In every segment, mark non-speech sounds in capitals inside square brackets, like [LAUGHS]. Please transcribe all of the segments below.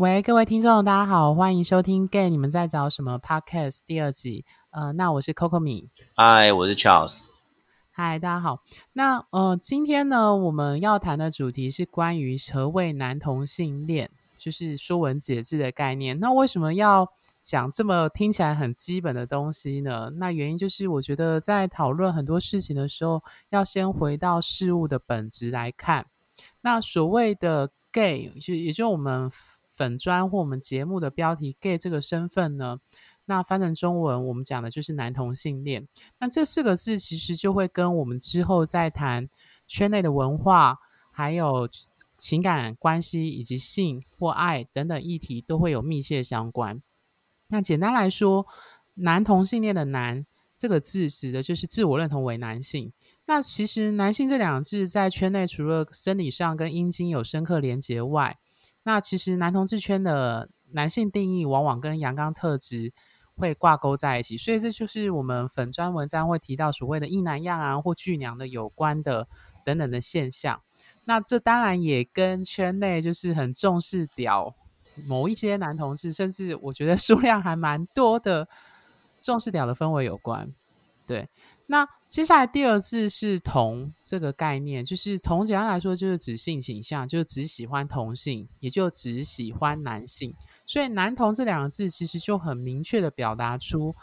喂，各位听众，大家好，欢迎收听《Gay 你们在找什么》Podcast 第二集。呃，那我是 Coco 米，嗨，我是 Charles。嗨，大家好。那呃，今天呢，我们要谈的主题是关于何谓男同性恋，就是说文解字的概念。那为什么要讲这么听起来很基本的东西呢？那原因就是我觉得在讨论很多事情的时候，要先回到事物的本质来看。那所谓的 gay，就也就我们。粉砖或我们节目的标题 “gay” 这个身份呢，那翻成中文，我们讲的就是男同性恋。那这四个字其实就会跟我们之后再谈圈内的文化，还有情感关系以及性或爱等等议题都会有密切相关。那简单来说，男同性恋的“男”这个字指的就是自我认同为男性。那其实“男性”这两个字在圈内除了生理上跟阴茎有深刻连结外，那其实男同志圈的男性定义往往跟阳刚特质会挂钩在一起，所以这就是我们粉专文章会提到所谓的一男样啊或巨娘的有关的等等的现象。那这当然也跟圈内就是很重视屌某一些男同志，甚至我觉得数量还蛮多的重视屌的氛围有关。对，那接下来第二次是同这个概念，就是同简单来说就是指性倾向，就是只喜欢同性，也就只喜欢男性。所以男同这两个字其实就很明确的表达出，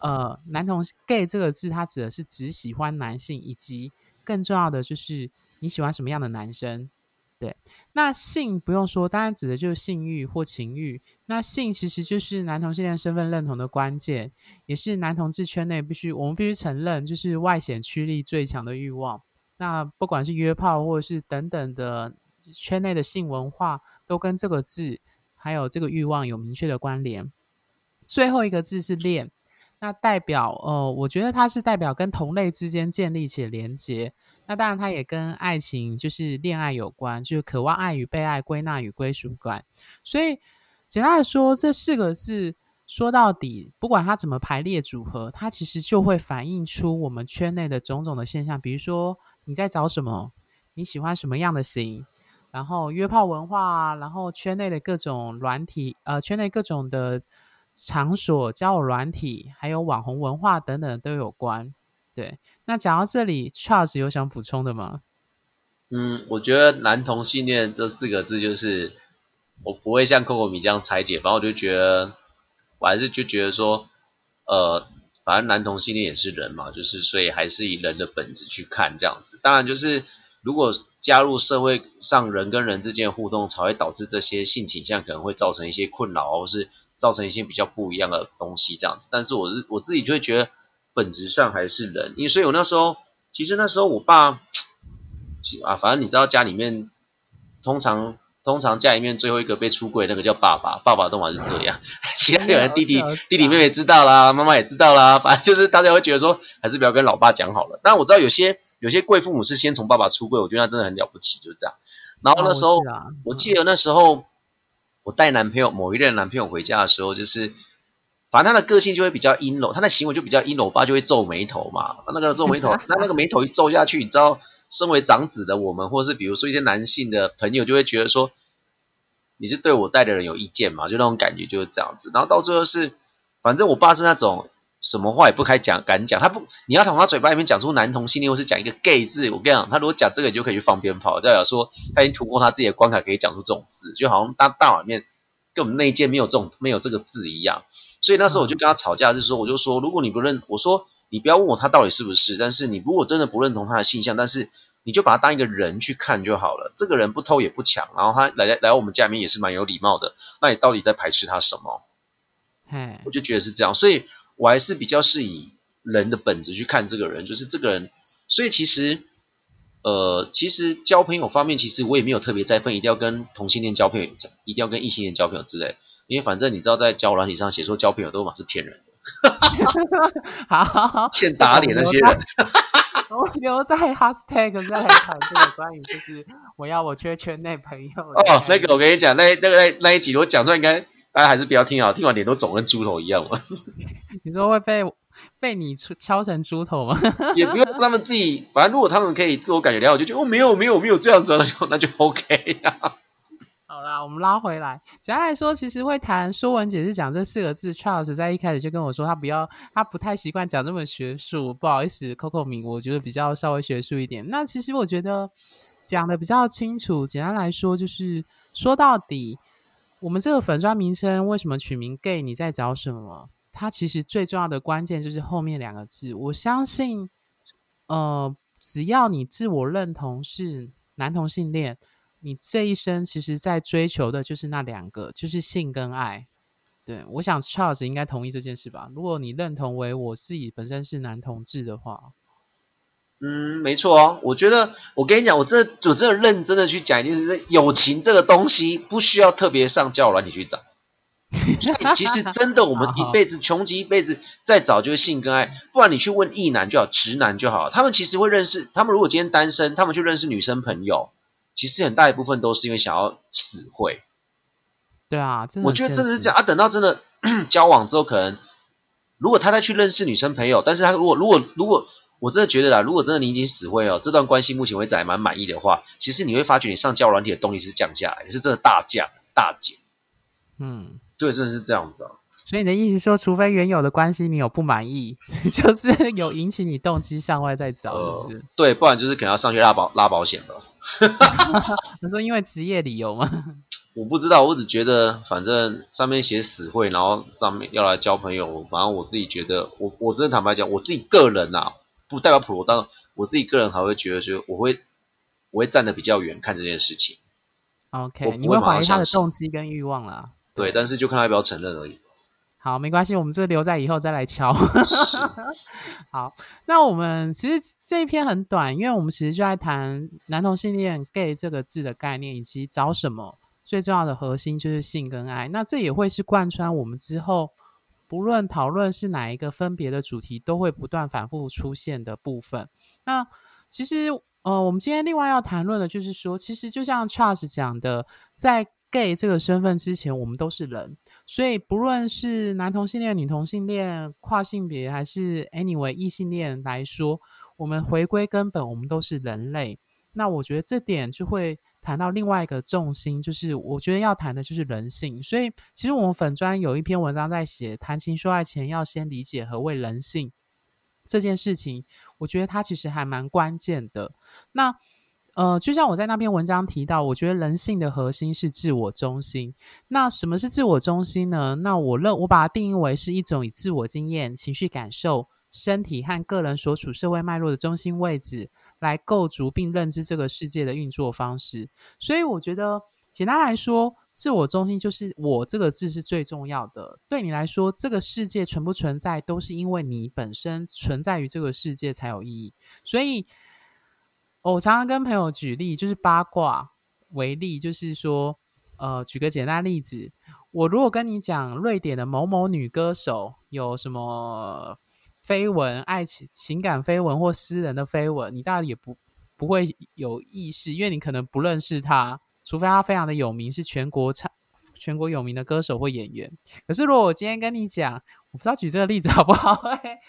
呃，男同 gay 这个字它指的是只喜欢男性，以及更重要的就是你喜欢什么样的男生。对，那性不用说，当然指的就是性欲或情欲。那性其实就是男同性恋身份认同的关键，也是男同志圈内必须我们必须承认，就是外显驱力最强的欲望。那不管是约炮或者是等等的圈内的性文化，都跟这个字还有这个欲望有明确的关联。最后一个字是恋。那代表，呃，我觉得它是代表跟同类之间建立起连接。那当然，它也跟爱情，就是恋爱有关，就是渴望爱与被爱、归纳与归属感。所以，简单的说，这四个字说到底，不管它怎么排列组合，它其实就会反映出我们圈内的种种的现象。比如说，你在找什么？你喜欢什么样的型？然后约炮文化，然后圈内的各种软体，呃，圈内各种的。场所、交友软体，还有网红文化等等都有关。对，那讲到这里，Charles 有想补充的吗？嗯，我觉得男同性恋这四个字，就是我不会像 Coco 米这样拆解，反正我就觉得，我还是就觉得说，呃，反正男同性恋也是人嘛，就是所以还是以人的本质去看这样子。当然，就是如果加入社会上人跟人之间的互动，才会导致这些性倾向可能会造成一些困扰，或是。造成一些比较不一样的东西，这样子。但是我是我自己就会觉得，本质上还是人。因为所以我那时候，其实那时候我爸，啊，反正你知道家里面，通常通常家里面最后一个被出柜那个叫爸爸，爸爸都嘛是这样。[LAUGHS] 其他有人弟弟弟弟妹妹知道啦，妈妈也知道啦，反正就是大家会觉得说，还是不要跟老爸讲好了。但我知道有些有些贵父母是先从爸爸出柜，我觉得那真的很了不起，就是这样。然后那时候，我记得那时候。我带男朋友某一任男朋友回家的时候，就是反正他的个性就会比较阴柔，他的行为就比较阴柔，我爸就会皱眉头嘛。那个皱眉头，[LAUGHS] 那那个眉头一皱下去，你知道，身为长子的我们，或是比如说一些男性的朋友，就会觉得说你是对我带的人有意见嘛，就那种感觉就是这样子。然后到最后是，反正我爸是那种。什么话也不开讲，敢讲他不，你要从他嘴巴里面讲出男同性恋，或是讲一个 gay 字，我跟你讲，他如果讲这个，你就可以去放鞭炮，代表说他已经突破他自己的关卡，可以讲出这种字，就好像大大脑里面跟我们内建没有这种没有这个字一样。所以那时候我就跟他吵架，是说我就说，如果你不认，我说你不要问我他到底是不是，但是你如果真的不认同他的性向，但是你就把他当一个人去看就好了。这个人不偷也不抢，然后他来来来我们家里面也是蛮有礼貌的，那你到底在排斥他什么？我就觉得是这样，所以。我还是比较是以人的本质去看这个人，就是这个人，所以其实，呃，其实交朋友方面，其实我也没有特别在分，一定要跟同性恋交朋友，一定要跟异性恋交朋友之类，因为反正你知道，在交友软体上写说交朋友都嘛是骗人的，[LAUGHS] 好欠打脸那些人，[LAUGHS] 我留在 hashtag 在谈这个关于就是我要我缺圈内朋友哦，那个我跟你讲，那那个那那一集我讲出来应该。大家还是不要听啊！听完脸都肿，跟猪头一样嘛。[LAUGHS] 你说会被被你敲成猪头吗？也不用他们自己，反正如果他们可以自我感觉良好，就觉得哦，没有没有没有这样子，那就那就 OK 呀。好啦，我们拉回来。简单来说，其实会谈《说文解字》讲这四个字，Charles 在一开始就跟我说，他不要，他不太习惯讲这么学术。不好意思，Coco 明，我觉得比较稍微学术一点。那其实我觉得讲的比较清楚。简单来说，就是说到底，我们这个粉砖名称为什么取名 “gay”？你在找什么？它其实最重要的关键就是后面两个字。我相信，呃，只要你自我认同是男同性恋。你这一生其实，在追求的就是那两个，就是性跟爱。对我想，Charles 应该同意这件事吧？如果你认同为我自己本身是男同志的话，嗯，没错哦。我觉得，我跟你讲，我这我这认真的去讲一件事：友情这个东西，不需要特别上交友软体去找。其实真的，我们一辈子穷极一辈子，再找就是性跟爱。不然你去问异男就好，直男就好，他们其实会认识。他们如果今天单身，他们去认识女生朋友。其实很大一部分都是因为想要死会，对啊，我觉得真的是这样啊。等到真的 [CLEARS THROAT] 交往之后，可能如果他再去认识女生朋友，但是他如果如果如果我真的觉得啦，如果真的你已经死会哦，这段关系目前为止还蛮满意的话，其实你会发觉你上交软体的动力是降下来，是真的大降大减。嗯，对，真的是这样子啊。所以你的意思说，除非原有的关系你有不满意，[LAUGHS] 就是有引起你动机向外再找，是？对，不然就是可能要上去拉保拉保险了。[LAUGHS] 你说因为职业理由吗？[LAUGHS] 我不知道，我只觉得反正上面写死会，然后上面要来交朋友，反正我自己觉得，我我真的坦白讲，我自己个人呐，不代表普罗，大众我自己个人还会觉得说，我会我会站得比较远看这件事情。OK，你会怀疑他的动机跟欲望啦。对，但是就看他要不要承认而已。好，没关系，我们这个留在以后再来敲。[LAUGHS] 好，那我们其实这一篇很短，因为我们其实就在谈男同性恋 “gay” 这个字的概念，以及找什么。最重要的核心就是性跟爱。那这也会是贯穿我们之后不论讨论是哪一个分别的主题，都会不断反复出现的部分。那其实，呃，我们今天另外要谈论的就是说，其实就像 Charles 讲的，在 “gay” 这个身份之前，我们都是人。所以，不论是男同性恋、女同性恋、跨性别，还是 anyway 异性恋来说，我们回归根本，我们都是人类。那我觉得这点就会谈到另外一个重心，就是我觉得要谈的就是人性。所以，其实我们粉专有一篇文章在写，谈情说爱前要先理解何谓人性这件事情，我觉得它其实还蛮关键的。那呃，就像我在那篇文章提到，我觉得人性的核心是自我中心。那什么是自我中心呢？那我认我把它定义为是一种以自我经验、情绪感受、身体和个人所处社会脉络的中心位置来构筑并认知这个世界的运作方式。所以，我觉得简单来说，自我中心就是我这个字是最重要的。对你来说，这个世界存不存在，都是因为你本身存在于这个世界才有意义。所以。我常常跟朋友举例，就是八卦为例，就是说，呃，举个简单例子，我如果跟你讲瑞典的某某女歌手有什么绯闻、爱情、情感绯闻或私人的绯闻，你大概也不不会有意识，因为你可能不认识她，除非她非常的有名，是全国唱全国有名的歌手或演员。可是如果我今天跟你讲，我不知道举这个例子好不好？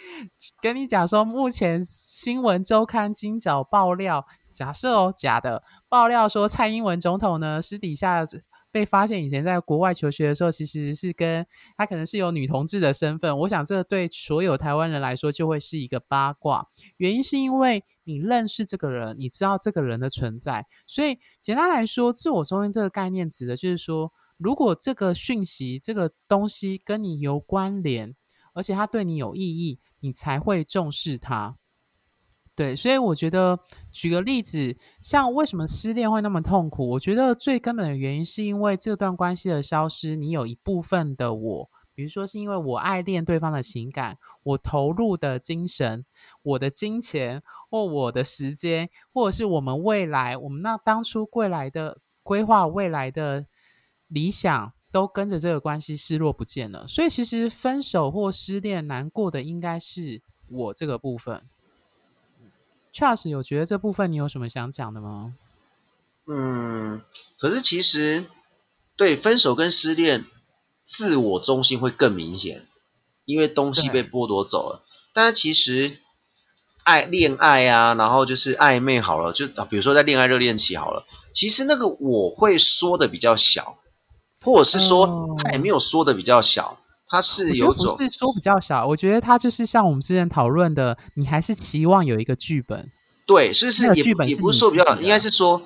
[LAUGHS] 跟你讲说，目前新闻周刊今早爆料，假设哦，假的爆料说，蔡英文总统呢私底下被发现以前在国外求学的时候，其实是跟他可能是有女同志的身份。我想这对所有台湾人来说就会是一个八卦。原因是因为你认识这个人，你知道这个人的存在，所以简单来说，自我中心这个概念指的就是说。如果这个讯息、这个东西跟你有关联，而且它对你有意义，你才会重视它。对，所以我觉得举个例子，像为什么失恋会那么痛苦？我觉得最根本的原因是因为这段关系的消失，你有一部分的我，比如说是因为我爱恋对方的情感，我投入的精神、我的金钱或我的时间，或者是我们未来，我们那当初未来的规划未来的。理想都跟着这个关系失落不见了，所以其实分手或失恋难过的应该是我这个部分。Charles 有觉得这部分你有什么想讲的吗？嗯，可是其实对分手跟失恋，自我中心会更明显，因为东西被剥夺走了。但是其实爱恋爱啊，然后就是暧昧好了，就比如说在恋爱热恋期好了，其实那个我会说的比较小，或者是说他也没有说的比较小，他是有种是说比较小，我觉得他就是像我们之前讨论的，你还是期望有一个剧本，对，所以是也也不是说比较，应该是说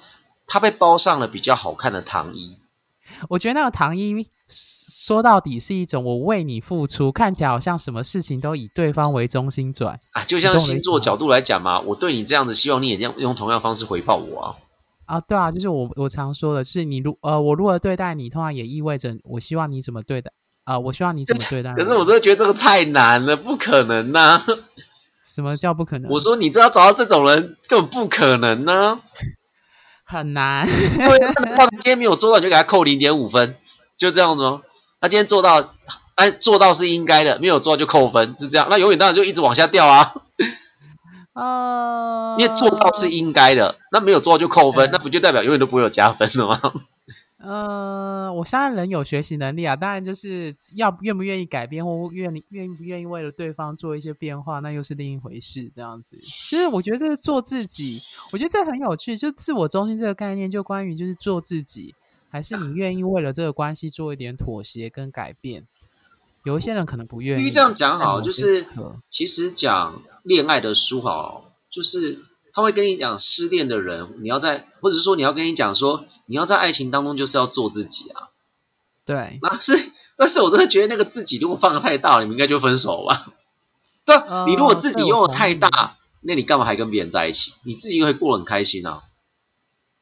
他被包上了比较好看的糖衣。我觉得那个糖衣说到底是一种我为你付出，看起来好像什么事情都以对方为中心转。啊，就像星座角度来讲嘛，我对你这样子，希望你也这样用同样方式回报我啊。啊，对啊，就是我我常说的，就是你如呃我如何对待你，通常也意味着我希望你怎么对待啊，我希望你怎么对待。可是我真的觉得这个太难了，不可能呐！什么叫不可能？[LAUGHS] 我说你知道找到这种人根本不可能呢。[LAUGHS] 很难，对，他今天没有做到，你就给他扣零点五分，就这样子吗？他今天做到，哎，做到是应该的，没有做到就扣分，是这样。那永远当然就一直往下掉啊。哦，因为做到是应该的，那没有做到就扣分，那不就代表永远都不会有加分了吗？呃，我相信人有学习能力啊，当然就是要愿不愿意改变，或愿愿不愿意为了对方做一些变化，那又是另一回事。这样子，其实我觉得这是做自己，我觉得这很有趣。就自我中心这个概念，就关于就是做自己，还是你愿意为了这个关系做一点妥协跟改变？有一些人可能不愿意。因为这样讲好，就是其实讲恋爱的书好，就是。他会跟你讲，失恋的人，你要在，或者是说你要跟你讲说，你要在爱情当中就是要做自己啊。对，那是，但是我真的觉得那个自己如果放的太大，你们应该就分手吧？[LAUGHS] 对啊，你如果自己用的太大，那你干嘛还跟别人在一起？你自己会过得很开心啊。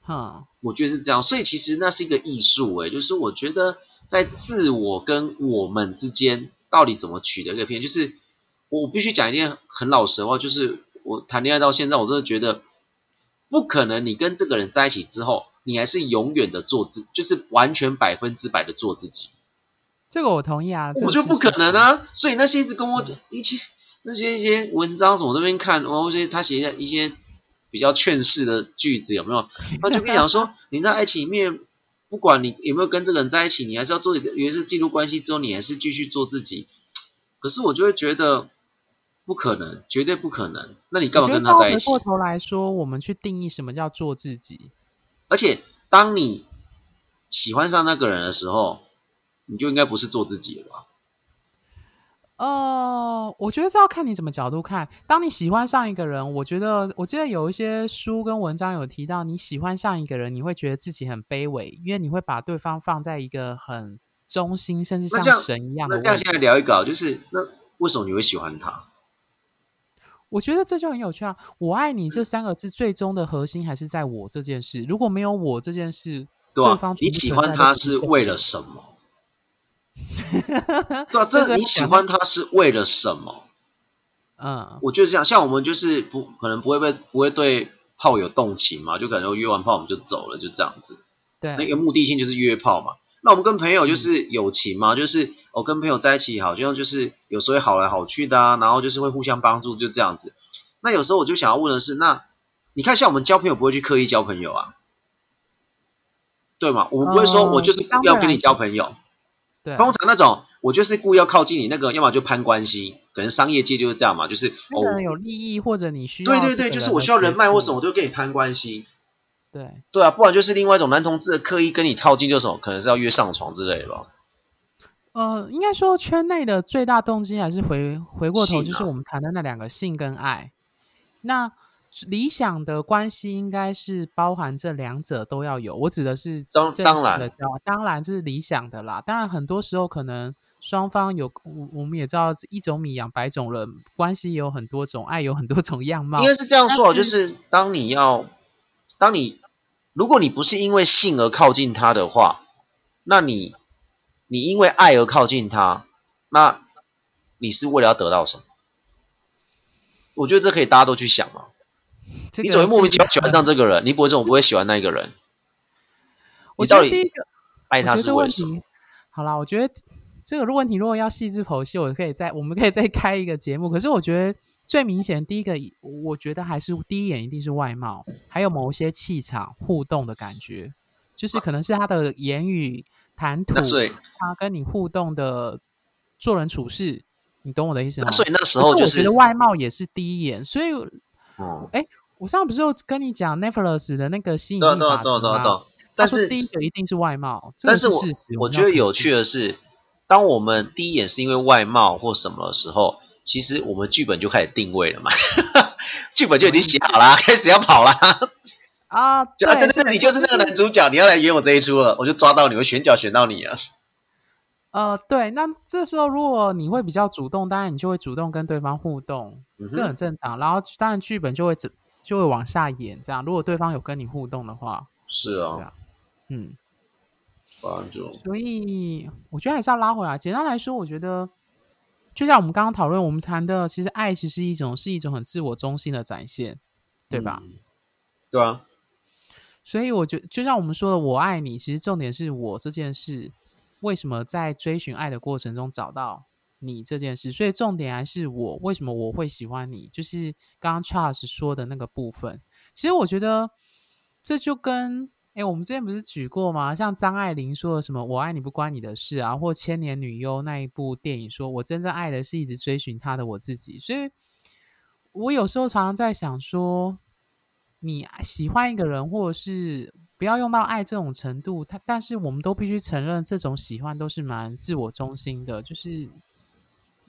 哈，我觉得是这样，所以其实那是一个艺术，诶，就是我觉得在自我跟我们之间到底怎么取得一个平衡，就是我必须讲一件很老实的话，就是。我谈恋爱到现在，我真的觉得不可能。你跟这个人在一起之后，你还是永远的做自，就是完全百分之百的做自己。这个我同意啊，我就不可能啊。所以那些一直跟我讲一些那些一些文章什么那边看，然后些他写的一些比较劝世的句子有没有？他就跟你讲说，[LAUGHS] 你在爱情里面，不管你有没有跟这个人在一起，你还是要做。以为是进入关系之后，你还是继续做自己。可是我就会觉得。不可能，绝对不可能。那你干嘛跟他在一起？回过头来说，我们去定义什么叫做自己。而且，当你喜欢上那个人的时候，你就应该不是做自己了吧？呃，我觉得这要看你怎么角度看。当你喜欢上一个人，我觉得，我记得有一些书跟文章有提到，你喜欢上一个人，你会觉得自己很卑微，因为你会把对方放在一个很中心，甚至像神一样的。那这样现在聊一个，就是那为什么你会喜欢他？我觉得这就很有趣啊！我爱你这三个字最终的核心还是在我这件事。如果没有我这件事，对方你喜欢他是为了什么？[LAUGHS] 对啊，这你喜欢他是为了什么？嗯，我就是这样。像我们就是不可能不会被不会对炮有动情嘛，就可能约完炮我们就走了，就这样子。对，那个目的性就是约炮嘛。那我们跟朋友就是友情嘛，就是我跟朋友在一起好，就像就是有时候会好来好去的啊，然后就是会互相帮助，就这样子。那有时候我就想要问的是，那你看像我们交朋友不会去刻意交朋友啊，对吗？我们不会说我就是要跟你交朋友。对，通常那种我就是故意要靠近你，那个要么就攀关系，可能商业界就是这样嘛，就是哦有利益或者你需要对对对，就是我需要人脉或什么，我就跟你攀关系。对对啊，不然就是另外一种男同志的刻意跟你套近，就是什么，可能是要约上床之类的吧。呃，应该说圈内的最大动机还是回回过头，就是我们谈的那两个性跟爱。那理想的关系应该是包含这两者都要有。我指的是当当然，当然这是理想的啦。当然很多时候可能双方有，我我们也知道一种米养百种人，关系有很多种，爱有很多种样貌。应该是这样说，就是当你要。当你如果你不是因为性而靠近他的话，那你你因为爱而靠近他，那你是为了要得到什么？我觉得这可以大家都去想嘛。你总会莫名其妙喜欢上这个人，你不会这种不会喜欢那个人。我到底爱他是为什么？好啦，我觉得这个问题如果要细致剖析，我可以再我们可以再开一个节目。可是我觉得。最明显，第一个，我觉得还是第一眼一定是外貌，还有某些气场互动的感觉，就是可能是他的言语谈吐，他跟你互动的做人处事，你懂我的意思吗？所以那时候就是觉得外貌也是第一眼，所以嗯，哎，我上次不是有跟你讲 Netflix 的那个吸引力吗？啊。但是第一个一定是外貌，这个但是我是我觉得有趣的是，当我们第一眼是因为外貌或什么的时候，其实我们剧本就开始定位了嘛，[LAUGHS] 剧本就已经写好啦，开始要跑啦。啊，就啊，对对对，你就是那个男主角，你要来演我这一出了，我就抓到你，我选角选到你啊。[LAUGHS] 呃，对，那这时候如果你会比较主动，当然你就会主动跟对方互动，这很正常。然后当然剧本就会就就会往下演，这样如果对方有跟你互动的话，是对啊啊，嗯，不然就所以我觉得还是要拉回来。简单来说，我觉得就像我们刚刚讨论，我们谈的，其实爱其实是一种是一种很自我中心的展现，对吧？嗯对啊，所以我觉就像我们说的，我爱你，其实重点是我这件事，为什么在追寻爱的过程中找到你这件事？所以重点还是我为什么我会喜欢你，就是刚刚 Charles 说的那个部分。其实我觉得这就跟哎，我们之前不是举过吗？像张爱玲说的什么“我爱你不关你的事”啊，或《千年女优》那一部电影说“我真正爱的是一直追寻他的我自己”。所以，我有时候常常在想说。你喜欢一个人，或者是不要用到爱这种程度，他但是我们都必须承认，这种喜欢都是蛮自我中心的，就是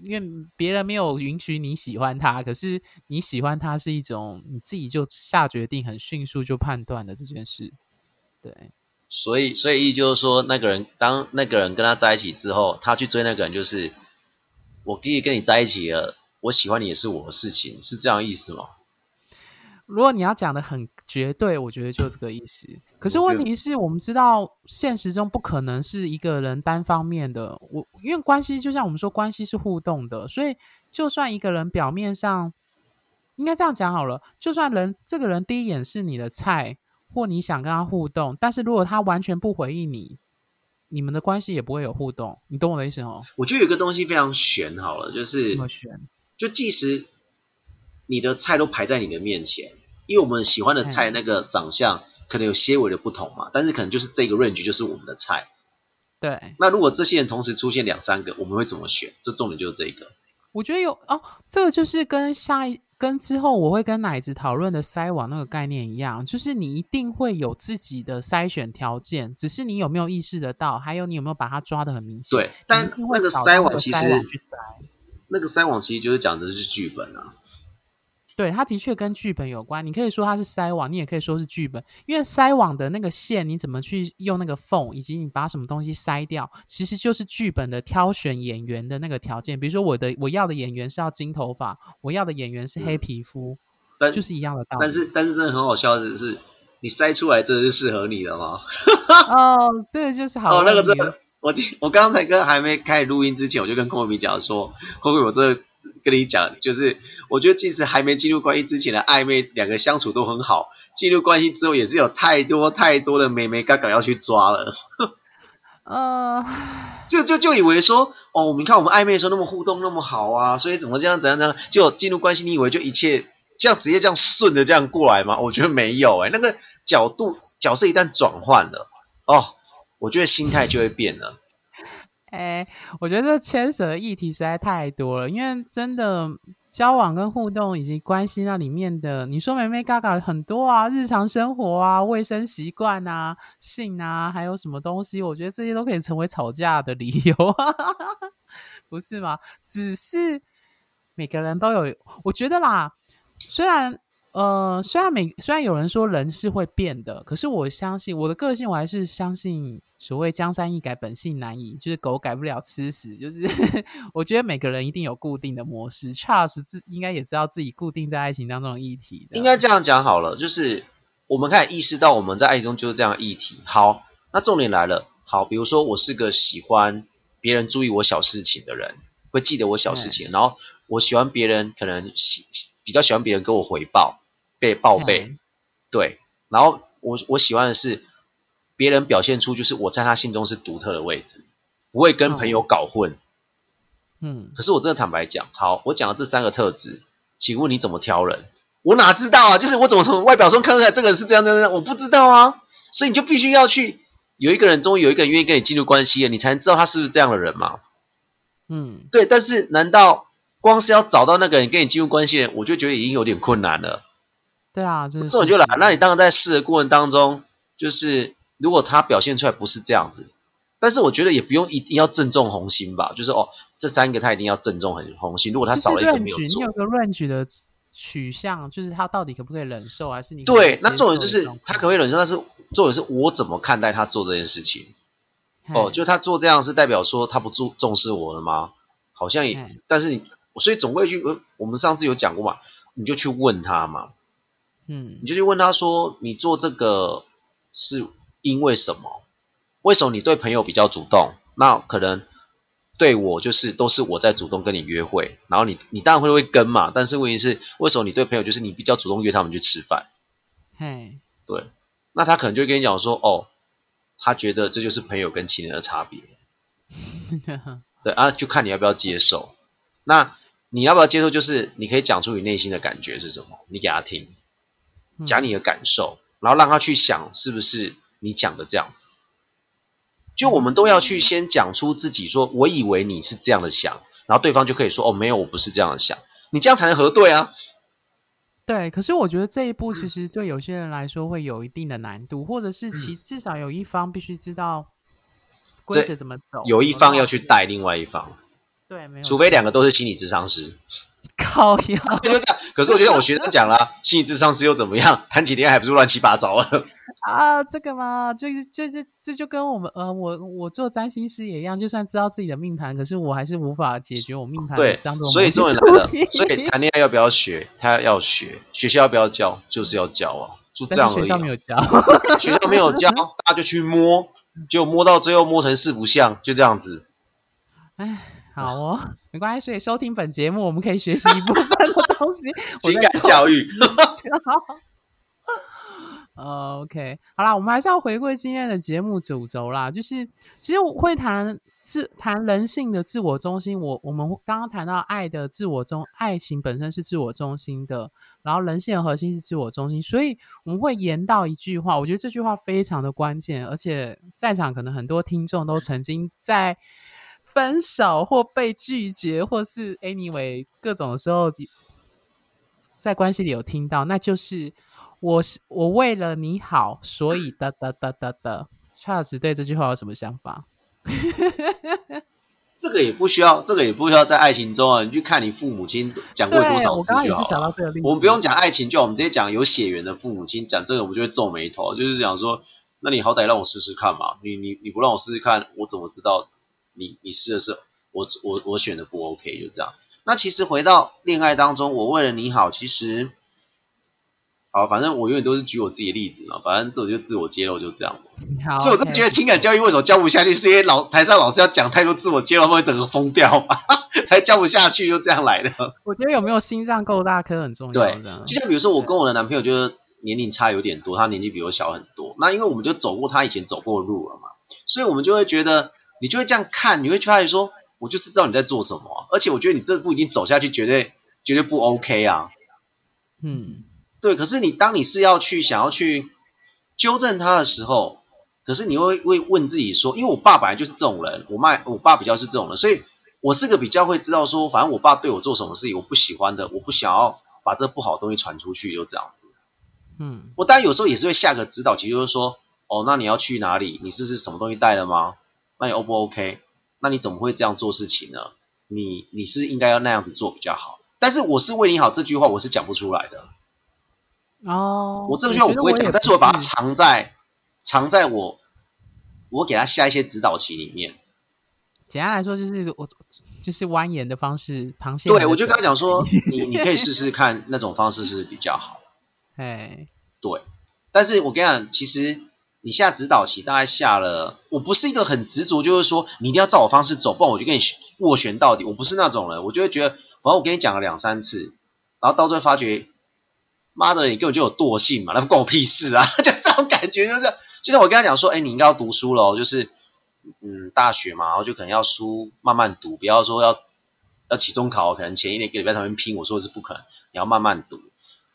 因为别人没有允许你喜欢他，可是你喜欢他是一种你自己就下决定，很迅速就判断的这件事。对，所以所以意就是说，那个人当那个人跟他在一起之后，他去追那个人，就是我第一跟你在一起了，我喜欢你也是我的事情，是这样意思吗？如果你要讲的很绝对，我觉得就这个意思。可是问题是我们知道现实中不可能是一个人单方面的。我因为关系就像我们说，关系是互动的，所以就算一个人表面上应该这样讲好了，就算人这个人第一眼是你的菜，或你想跟他互动，但是如果他完全不回应你，你们的关系也不会有互动。你懂我的意思哦？我觉得有一个东西非常悬，好了，就是这么选，就即使你的菜都排在你的面前，因为我们喜欢的菜嗯那个长相可能有些微的不同嘛，但是可能就是这个 range 就是我们的菜。对。那如果这些人同时出现两三个，我们会怎么选？这重点就是这个。我觉得有哦，这个就是跟下一跟之后我会跟奶子讨论的筛网那个概念一样，就是你一定会有自己的筛选条件，只是你有没有意识得到，还有你有没有把它抓得很明显。对但那个筛网其实那个筛网其实就是讲的是剧本啊，对，它的确跟剧本有关。你可以说它是筛网，你也可以说是剧本，因为筛网的那个线，你怎么去用那个缝，以及你把什么东西筛掉，其实就是剧本的挑选演员的那个条件。比如说我的我要的演员是要金头发，我要的演员是黑皮肤，但就是一样的道理。但是但是真的很好笑的是，你筛出来真的是适合你的吗？[LAUGHS] 哦，这个就是好哦，那个真的，我记我刚才跟还没开始录音之前，我就跟寇米讲说，寇米，我这跟你讲，就是我觉得即使还没进入关系之前的暧昧，两个相处都很好，进入关系之后也是有太多太多的美眉嘎嘎要去抓了，[LAUGHS] 呃，[LAUGHS] 就就就以为说，哦，你看我们暧昧的时候那么互动那么好啊，所以怎么这样怎样怎样，就进入关系，你以为就一切这样直接这样顺着这样过来吗？我觉得没有哎、那个角度角色一旦转换了，哦，我觉得心态就会变了。哎，我觉得这牵扯的议题实在太多了，因为真的交往跟互动以及关系那里面的，你说妹妹嘎嘎很多啊，日常生活啊、卫生习惯啊、性啊，还有什么东西，我觉得这些都可以成为吵架的理由，[LAUGHS] 不是吗？只是每个人都有，我觉得啦，虽然。呃，虽然每虽然有人说人是会变的，可是我相信我的个性，我还是相信所谓江山易改，本性难移，就是狗改不了吃屎。就是 [LAUGHS] 我觉得每个人一定有固定的模式，Charles 自应该也知道自己固定在爱情当中的议题。应该这样讲好了，就是我们开始意识到我们在爱情中就是这样的议题。好，那重点来了，好，比如说我是个喜欢别人注意我小事情的人，会记得我小事情，然后我喜欢别人可能喜比较喜欢别人给我回报。被报备，嗯对，然后我我喜欢的是别人表现出就是我在他心中是独特的位置，不会跟朋友搞混。嗯，可是我真的坦白讲，好，我讲的这三个特质，请问你怎么挑人？我哪知道啊？就是我怎么从外表中看出来这个人是这样这样这样？我不知道啊，所以你就必须要去有一个人，终于有一个人愿意跟你进入关系了，你才能知道他是不是这样的人嘛。嗯，对，但是难道光是要找到那个人跟你进入关系我就觉得已经有点困难了。对啊，这这种就来。那你当然在试的过程当中，就是如果他表现出来不是这样子，但是我觉得也不用一定要正中红心吧，就是哦，这三个他一定要正中很红心。如果他少了一个没有做，你有个 range 的取向，就是他到底可不可以忍受，还是你对？那重点就是他可不可以忍受，但是重点是我怎么看待他做这件事情。哦，就他做这样是代表说他不重重视我了吗？好像也，但是你，所以总归去，我们上次有讲过嘛，你就去问他嘛，嗯，你就去问他说，你做这个是因为什么？为什么你对朋友比较主动？那可能对我就是都是我在主动跟你约会，然后你你当然会会跟嘛，但是问题是为什么你对朋友就是你比较主动约他们去吃饭？嘿，对，那他可能就跟你讲说，哦。他觉得这就是朋友跟情人的差别，[LAUGHS] 对啊，就看你要不要接受。那你要不要接受？就是你可以讲出你内心的感觉是什么，你给他听，讲你的感受，然后让他去想是不是你讲的这样子。就我们都要去先讲出自己说，我以为你是这样的想，然后对方就可以说，哦，没有，我不是这样的想，你这样才能核对啊。对，可是我觉得这一步其实对有些人来说会有一定的难度，或者是其至少有一方必须知道规则怎么走，有一方要去带另外一方，对，没有，除非两个都是心理智商师，[LAUGHS] 靠呀，就这样。可是我觉得我学生讲了，心理智商师又怎么样？谈几天还不是乱七八糟了。啊，这个嘛，就就就这就跟我们呃，我我做占星师也一样，就算知道自己的命盘，可是我还是无法解决我命盘对，所以重点来了，所以谈恋爱要不要学？他要学，学校要不要教？就是要教啊，就这样而已。学校没有教，学校没有教，[LAUGHS] 大家就去摸，就摸到最后摸成四不像，就这样子。哎，好哦，没关系。所以收听本节目，我们可以学习一部分的东西，[LAUGHS] 情感教育。[LAUGHS] 呃，OK，好啦，我们还是要回归今天的节目主轴啦。就是其实我会谈自谈人性的自我中心。我我们刚刚谈到爱的自我中，爱情本身是自我中心的，然后人性的核心是自我中心。所以我们会言到一句话，我觉得这句话非常的关键，而且在场可能很多听众都曾经在分手或被拒绝，或是 anyway 各种的时候，在关系里有听到，那就是。我是我为了你好，所以的的的的的，Charles 对这句话有什么想法？[LAUGHS] 这个也不需要，这个也不需要在爱情中啊。你去看你父母亲讲过多少次就好了。我们不用讲爱情，就我们直接讲有血缘的父母亲讲这个，我们就会皱眉头。就是想说，那你好歹让我试试看嘛。你你你不让我试试看，我怎么知道你你试的是我我我选的不 OK？就这样。那其实回到恋爱当中，我为了你好，其实。好，反正我永远都是举我自己的例子嘛。反正这种就自我揭露，就这样。所以我真的觉得情感教育为什么教不下去，是因为老台上老师要讲太多自我揭露，会整个疯掉嘛，[LAUGHS] 才教不下去，就这样来的。我觉得有没有心脏够大颗很重要。对，就像比如说我跟我的男朋友，就是年龄差有点多，他年纪比我小很多。那因为我们就走过他以前走过的路了嘛，所以我们就会觉得，你就会这样看，你会发现说，我就是知道你在做什么，而且我觉得你这步已经走下去，绝对绝对不 OK 啊。嗯。对，可是你当你是要去想要去纠正他的时候，可是你会会问自己说，因为我爸本来就是这种人，我妈我爸比较是这种人，所以我是个比较会知道说，反正我爸对我做什么事情我不喜欢的，我不想要把这不好的东西传出去，就这样子。嗯，我当然有时候也是会下个指导，其实就是说，哦，那你要去哪里？你是不是什么东西带了吗？那你 O 不 OK？那你怎么会这样做事情呢？你你是应该要那样子做比较好。但是我是为你好这句话，我是讲不出来的。哦，我这个句话我不会讲，但是我把它藏在藏在我我给他下一些指导棋里面。简单来说，就是我就是蜿蜒的方式，螃蟹。对，我就跟他讲说，[LAUGHS] 你你可以试试看那种方式是比较好。[LAUGHS] 哎，对，但是我跟你讲，其实你下指导棋大概下了，我不是一个很执着，就是说你一定要照我方式走，不然我就跟你斡旋到底。我不是那种人，我就会觉得，反正我跟你讲了两三次，然后到最后发觉。妈的，你根本就有惰性嘛，那关我屁事啊！[LAUGHS] 就这种感觉，就是就像我跟他讲说，哎，你应该要读书喽，就是嗯，大学嘛，然后就可能要书慢慢读，不要说要要期中考，可能前一年一个礼拜上面拼，我说的是不可能，你要慢慢读。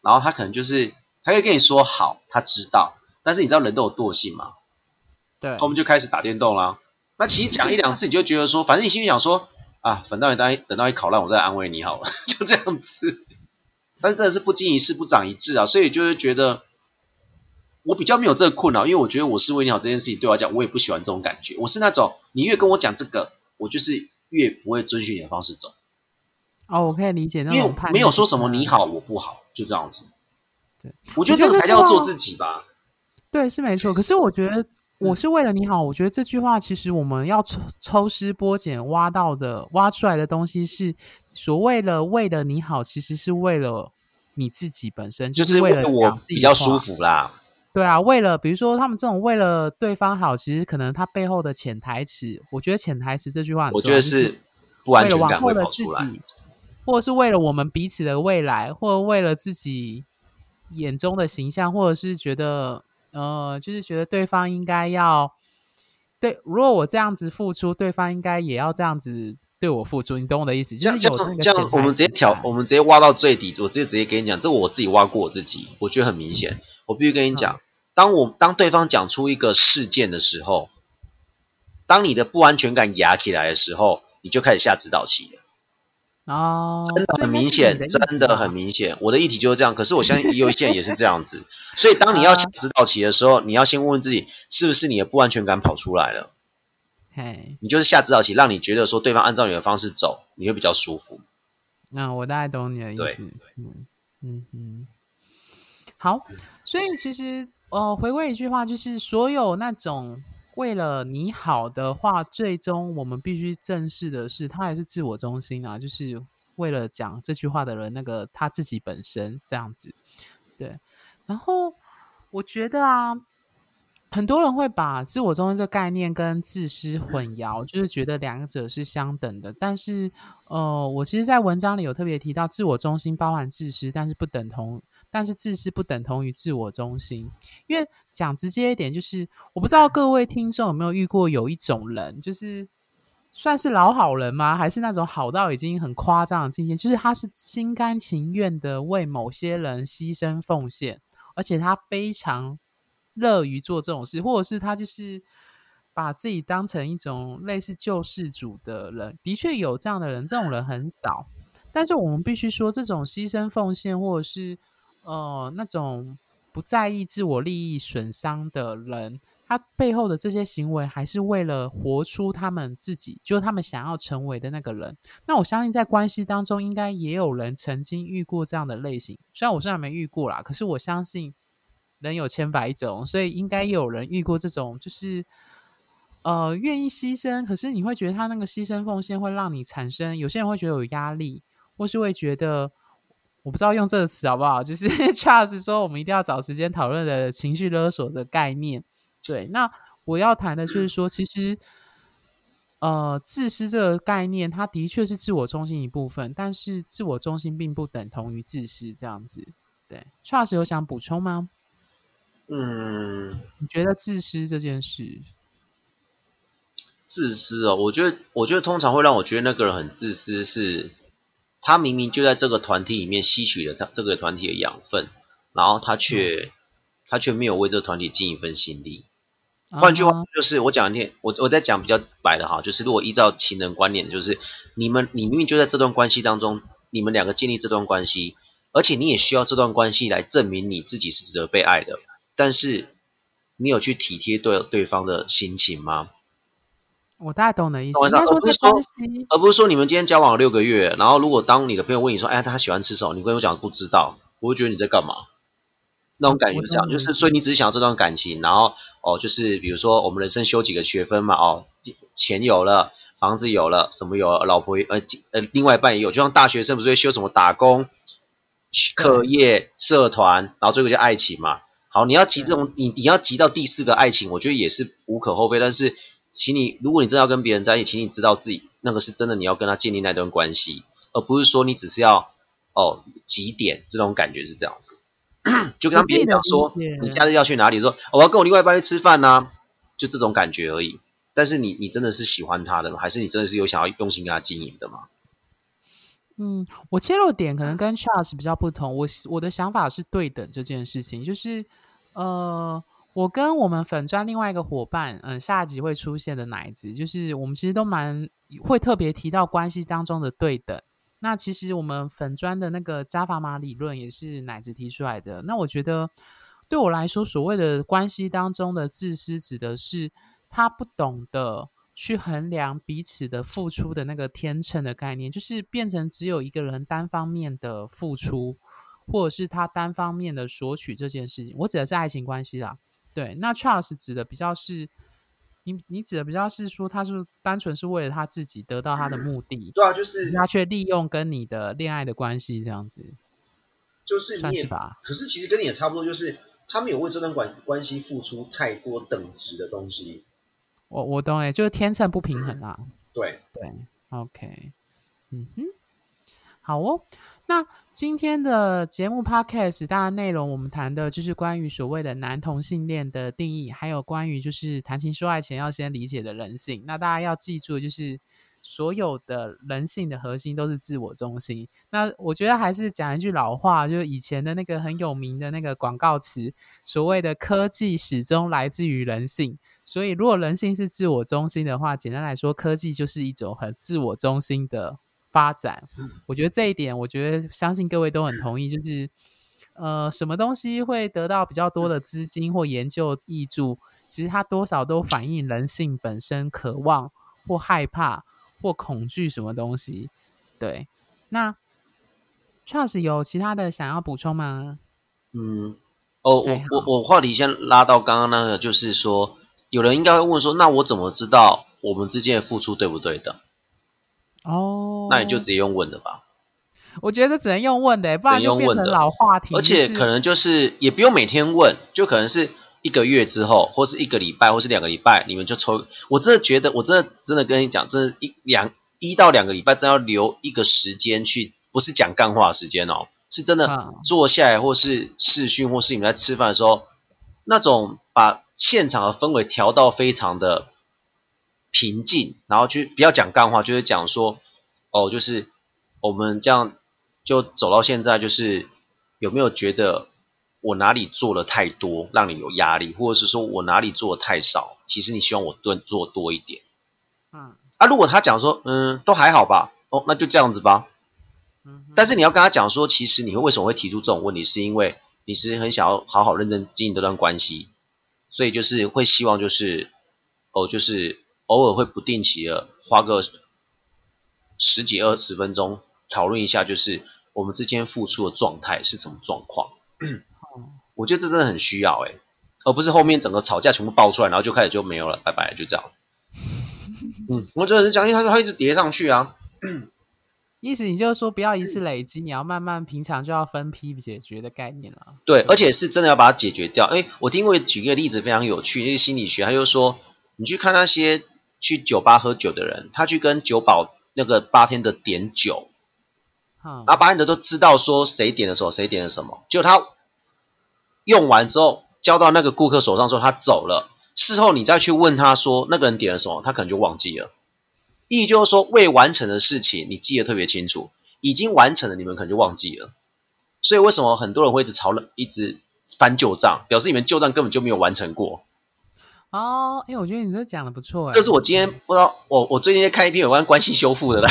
然后他可能就是他会跟你说好，他知道，但是你知道人都有惰性嘛？对，我们就开始打电动啦。那其实讲一两次，你就觉得说，反正你心里想说啊，等到你等等到你考烂，我再安慰你好了，[LAUGHS] 就这样子。但是真的是不经一事不长一智啊，所以就是觉得我比较没有这个困扰，因为我觉得我是为你好这件事情对我来讲，我也不喜欢这种感觉。我是那种你越跟我讲这个，我就是越不会遵循你的方式走。哦，我可以理解那因为种叛逆没有说什么你好我不好，就这样子。对，我觉得这个才叫做做自己吧。对，是没错。可是我觉得我是为了你好，我觉得这句话其实我们要抽抽丝剥茧挖到的、挖出来的东西是所谓的为了你好，其实是为了你自己本身，就是为了我比较舒。服啦。对啊，为了比如说他们这种为了对方好，其实可能他背后的潜台词，我觉得潜台词这句话我觉得是不安为了全感会往后的自跑出来。己，或者是为了我们彼此的未来，或者为了自己眼中的形象，或者是觉得呃，就是觉得对方应该要对，如果我这样子付出，对方应该也要这样子对我付出，你懂我的意思？这样这就是有那个样我们直接挑我们直接挖到最底，我直接直接跟你讲，这我自己挖过我自己，我觉得很明显。我必须跟你嗯讲，当我当对方讲出一个事件的时候，当你的不安全感压起来的时候，你就开始下指导棋了。哦，真的很明显，的真的很明显。我的议题就是这样，可是我相信也有一些人也是这样子。[LAUGHS] 所以当你要啊下指导棋的时候，你要先问问自己，是不是你的不安全感跑出来了？嘿，你就是下指导棋，让你觉得说对方按照你的方式走，你会比较舒服。那我大概懂你的意对思。嗯嗯嗯，好，所以其实呃，回归一句话，就是所有那种为了你好的话，最终我们必须正视的是，他还是自我中心啊，就是为了讲这句话的人，那个他自己本身这样子。对，然后我觉得啊，很多人会把自我中心这个概念跟自私混淆，就是觉得两者是相等的。但是，呃，我其实，在文章里有特别提到，自我中心包含自私，但是不等同，但是自私不等同于自我中心。因为讲直接一点，就是我不知道各位听众有没有遇过有一种人，就是算是老好人吗？还是那种好到已经很夸张的境界？就是他是心甘情愿的为某些人牺牲奉献，而且他非常乐于做这种事，或者是他就是把自己当成一种类似救世主的人。的确有这样的人，这种人很少。但是我们必须说，这种牺牲奉献，或者是呃那种不在意自我利益损伤的人，他背后的这些行为，还是为了活出他们自己，就是他们想要成为的那个人。那我相信，在关系当中，应该也有人曾经遇过这样的类型。虽然我虽然没遇过啦，可是我相信人有千百种，所以应该有人遇过这种，就是呃愿意牺牲，可是你会觉得他那个牺牲奉献会让你产生，有些人会觉得有压力，或是会觉得。我不知道用这个词好不好，就是 [LAUGHS] Charles 说我们一定要找时间讨论的情绪勒索的概念。对，那我要谈的就是说，其实，呃，自私这个概念，它的确是自我中心一部分，但是自我中心并不等同于自私这样子。对，Charles 有想补充吗？嗯，你觉得自私这件事，自私哦，我觉得，我觉得通常会让我觉得那个人很自私是，他明明就在这个团体里面吸取了他这个团体的养分，然后他却、他却没有为这个团体尽一份心力。换句话就是，我讲一天，我我在讲比较白的哈，就是如果依照情人观念，就是你们你明明就在这段关系当中，你们两个建立这段关系，而且你也需要这段关系来证明你自己是值得被爱的，但是你有去体贴对对方的心情吗？我大概懂你的意思。应该说，而不是说这关系，而不是说你们今天交往了六个月，然后如果当你的朋友问你说，哎，他喜欢吃什么，你跟我讲不知道，我会觉得你在干嘛？那种感觉是这样，就是所以你只是想要这段感情，然后哦，就是比如说我们人生修几个学分嘛，哦，钱有了，房子有了，什么有了，老婆呃呃，另外一半也有，就像大学生不是会修什么打工、课业、社团，然后最后就爱情嘛。好，你要急这种，你你要急到第四个爱情，我觉得也是无可厚非。但是，请你，如果你真的要跟别人在一起，请你知道自己那个是真的，你要跟他建立那段关系，而不是说你只是要哦几点这种感觉是这样子。就跟他别人讲说你假日要去哪里，说、哦我要跟我另外一半去吃饭呐、就这种感觉而已。但是你你真的是喜欢他的吗？还是你真的是有想要用心跟他经营的吗？嗯，我切入点可能跟 Charles 比较不同。我我的想法是对等这件事情，就是呃，我跟我们粉专另外一个伙伴，嗯、下一集会出现的奶子，就是我们其实都蛮会特别提到关系当中的对等。那其实我们粉砖的那个加法码理论也是奶子提出来的。那我觉得对我来说，所谓的关系当中的自私，指的是他不懂得去衡量彼此的付出的那个天秤的概念，就是变成只有一个人单方面的付出，或者是他单方面的索取这件事情。我指的是爱情关系啦。对，那 Charles 指的比较是。你你指的比较是说，他是单纯是为了他自己得到他的目的，对啊，就是他却利用跟你的恋爱的关系这样子，就是你也吧？可是其实跟你也差不多，就是他没有为这段关关系付出太多等值的东西。我我懂哎，就是天秤不平衡啊。对对，OK，嗯哼，好哦。那今天的节目 Podcast 大家内容，我们谈的就是关于所谓的男同性恋的定义，还有关于就是谈情说爱前要先理解的人性。那大家要记住，就是所有的人性的核心都是自我中心。那我觉得还是讲一句老话，就是以前的那个很有名的那个广告词，所谓的科技始终来自于人性。所以如果人性是自我中心的话，简单来说，科技就是一种很自我中心的。发展，我觉得这一点，我觉得相信各位都很同意，就是呃，什么东西会得到比较多的资金或研究益助，其实它多少都反映人性本身渴望或害怕或恐惧什么东西。对，那 Charles 有其他的想要补充吗？嗯，哦，我我我话题先拉到刚刚那个，就是说，有人应该会问说，那我怎么知道我们之间的付出对不对的？哦，那你就直接用问的吧。我觉得只能用问的，不然就变成老话题。而且可能就是也不用每天问，就可能是一个月之后，或是一个礼拜，或是两个礼拜，你们就抽。我真的觉得，我真的真的跟你讲，真的，一两一到两个礼拜，真要留一个时间去，不是讲干话时间哦，是真的坐下来，或是视讯，或是你们在吃饭的时候，那种把现场的氛围调到非常的。平静，然后去不要讲干话，就是讲说，哦，就是我们这样就走到现在，就是有没有觉得我哪里做的太多，让你有压力，或者是说我哪里做的太少，其实你希望我多做多一点。嗯，啊，如果他讲说，嗯，都还好吧，哦，那就这样子吧。嗯，但是你要跟他讲说，其实你会为什么会提出这种问题，是因为你是很想要好好认真经营这段关系，所以就是会希望就是，哦，就是。偶尔会不定期的花个十几二十分钟讨论一下，就是我们之间付出的状态是什么状况。我觉得这真的很需要哎，而不是后面整个吵架全部爆出来，然后就开始就没有了，拜拜，就这样。嗯，我觉得很讲，因为它它一直叠上去啊。意思你就是说不要一次累积，你要慢慢平常就要分批解决的概念了。对，而且是真的要把它解决掉。哎，我听过举个例子非常有趣，那个心理学，他就说你去看那些。去酒吧喝酒的人，他去跟酒保那个八天的点酒，然后八天的都知道说谁点的时候，谁点了什么。就他用完之后交到那个顾客手上之后，他走了。事后你再去问他说那个人点了什么，他可能就忘记了。意就是说未完成的事情你记得特别清楚，已经完成了你们可能就忘记了。所以为什么很多人会一直吵了，一直翻旧账，表示你们旧账根本就没有完成过。哦，哎，我觉得你这讲的不错。这是我今天不知道，我我最近在看一篇有关关系修复的啦。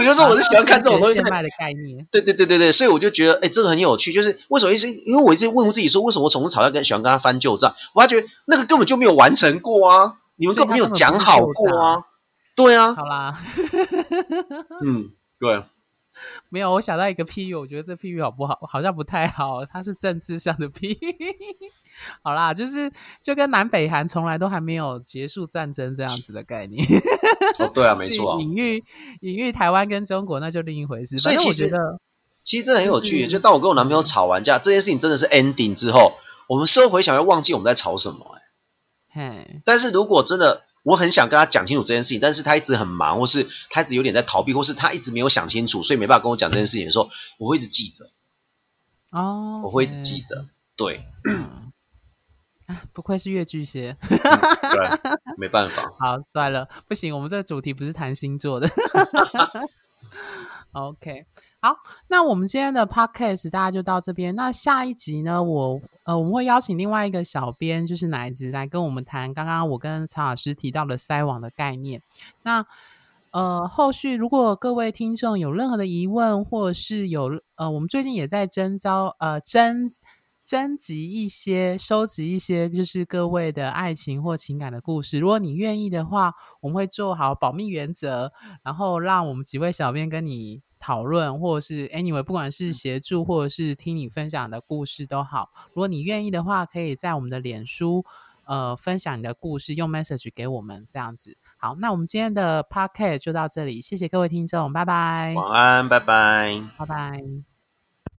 我就说我是喜欢看这种东西的概念。对对对对对，所以我就觉得，哎，这个很有趣。就是为什么一直，因为我一直问自己说，为什么我总是吵架跟喜欢跟他翻旧账？我发觉那个根本就没有完成过啊，你们根本没有讲好过啊。对啊。好啦。[LAUGHS] 嗯，对。没有，我想到一个譬喻，我觉得这譬喻好不好？好像不太好，它是政治上的譬喻。好啦，就是就跟南北韩从来都还没有结束战争这样子的概念。哦，对啊，没 [LAUGHS] 错。隐喻隐喻台湾跟中国，那就另一回事。所以我觉得，其实真的很有趣。就当我跟我男朋友吵完架，这件事情真的是 ending 之后，我们事后回想要忘记我们在吵什么。哎，但是如果真的。我很想跟他讲清楚这件事情，但是他一直很忙，或是他一直有点在逃避，或是他一直没有想清楚，所以没办法跟我讲这件事情的时候，我会一直记着。哦，我会一直记着。对，啊，不愧是月巨蟹。对，没办法。好，算了，不行，我们这个主题不是谈星座的。[LAUGHS] [LAUGHS] OK。好，那我们今天的 podcast 大家就到这边。那下一集呢，我呃我们会邀请另外一个小编，就是奶子来跟我们谈刚刚我跟曹老师提到的筛网的概念。那呃，后续如果各位听众有任何的疑问，或是有呃，我们最近也在征招呃征征集一些、收集一些，就是各位的爱情或情感的故事。如果你愿意的话，我们会做好保密原则，然后让我们几位小编跟你讨论，或者是 anyway，不管是协助或者是听你分享的故事都好。如果你愿意的话，可以在我们的脸书。呃，分享你的故事，用 message 给我们这样子。好，那我们今天的 podcast 就到这里，谢谢各位听众，拜拜。晚安，拜拜，拜拜。